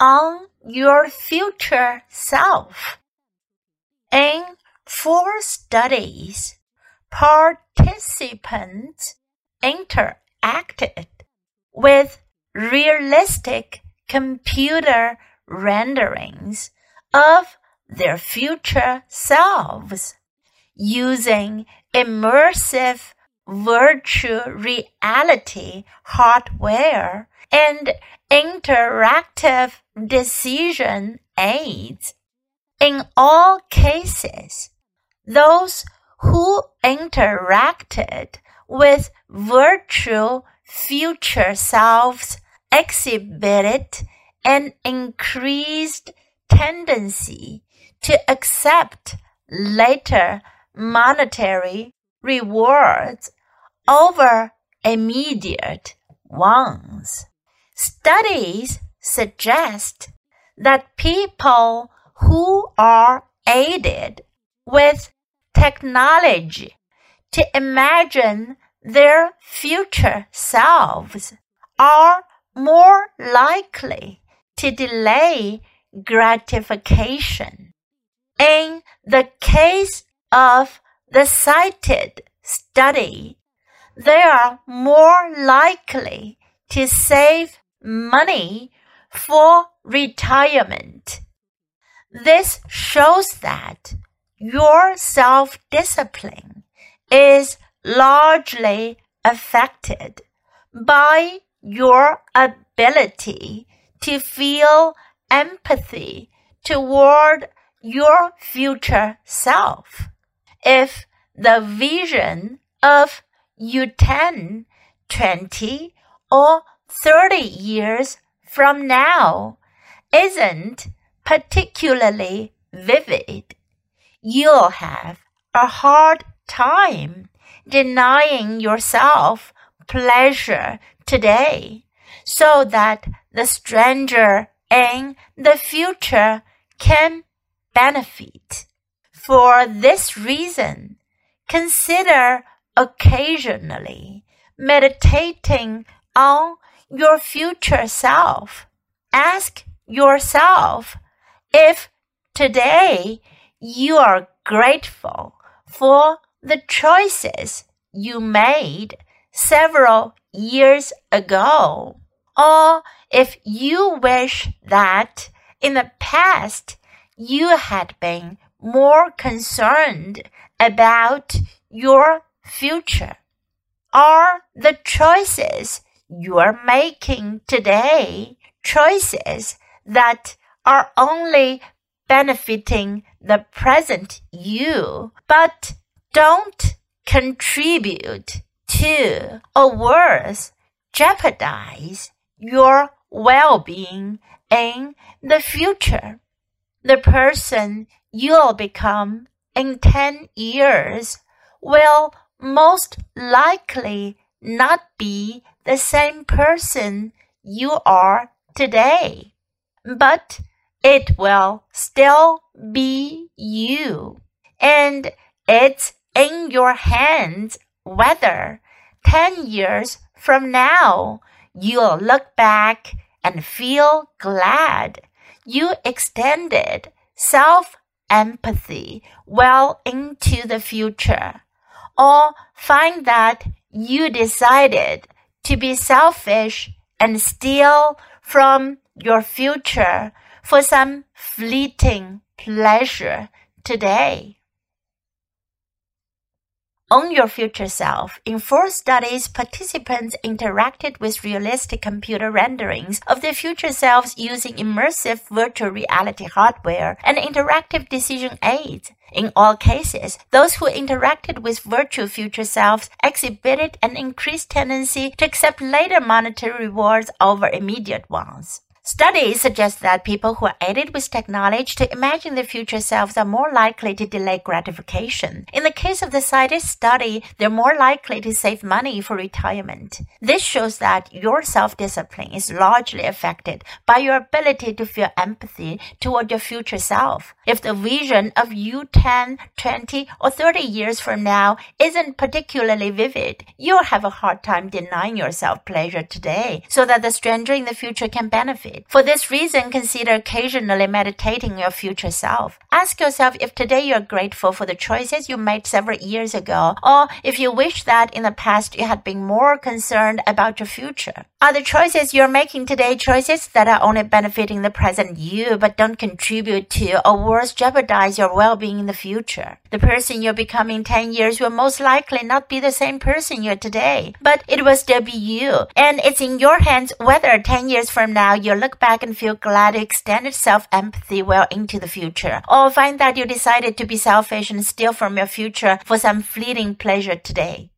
on your future self. In four studies, participants interacted with realistic computer renderings of their future selves using immersive virtual reality hardware and interactive decision aids. In all cases, those who interacted with virtual future selves exhibited an increased tendency to accept later monetary rewards over immediate ones. Studies suggest that people who are aided with technology to imagine their future selves are more likely to delay gratification. In the case of the cited study, they are more likely to save money for retirement. This shows that your self discipline is largely affected by your ability to feel empathy toward your future self. If the vision of you 10, 20, or 30 years from now isn't particularly vivid, you'll have a hard time denying yourself pleasure today so that the stranger in the future can benefit. For this reason, consider occasionally meditating on your future self. Ask yourself if today you are grateful for the choices you made several years ago, or if you wish that in the past you had been more concerned about your future. Are the choices you are making today choices that are only benefiting the present you, but don't contribute to, or worse, jeopardize your well-being in the future. The person you'll become in 10 years will most likely not be the same person you are today, but it will still be you. And it's in your hands whether 10 years from now you'll look back and feel glad you extended self empathy well into the future, or find that you decided to be selfish and steal from your future for some fleeting pleasure today. On Your Future Self. In four studies, participants interacted with realistic computer renderings of their future selves using immersive virtual reality hardware and interactive decision aids. In all cases, those who interacted with virtual future selves exhibited an increased tendency to accept later monetary rewards over immediate ones. Studies suggest that people who are aided with technology to imagine their future selves are more likely to delay gratification. In the case of the cited study, they're more likely to save money for retirement. This shows that your self-discipline is largely affected by your ability to feel empathy toward your future self. If the vision of you 10, 20, or 30 years from now isn't particularly vivid, you'll have a hard time denying yourself pleasure today so that the stranger in the future can benefit. For this reason, consider occasionally meditating your future self. Ask yourself if today you're grateful for the choices you made several years ago, or if you wish that in the past you had been more concerned about your future. Are the choices you're making today choices that are only benefiting the present you but don't contribute to or worse jeopardize your well-being in the future? The person you're becoming 10 years will most likely not be the same person you're today, but it will still be you. And it's in your hands whether 10 years from now you look back and feel glad to extend self-empathy well into the future, or find that you decided to be selfish and steal from your future for some fleeting pleasure today.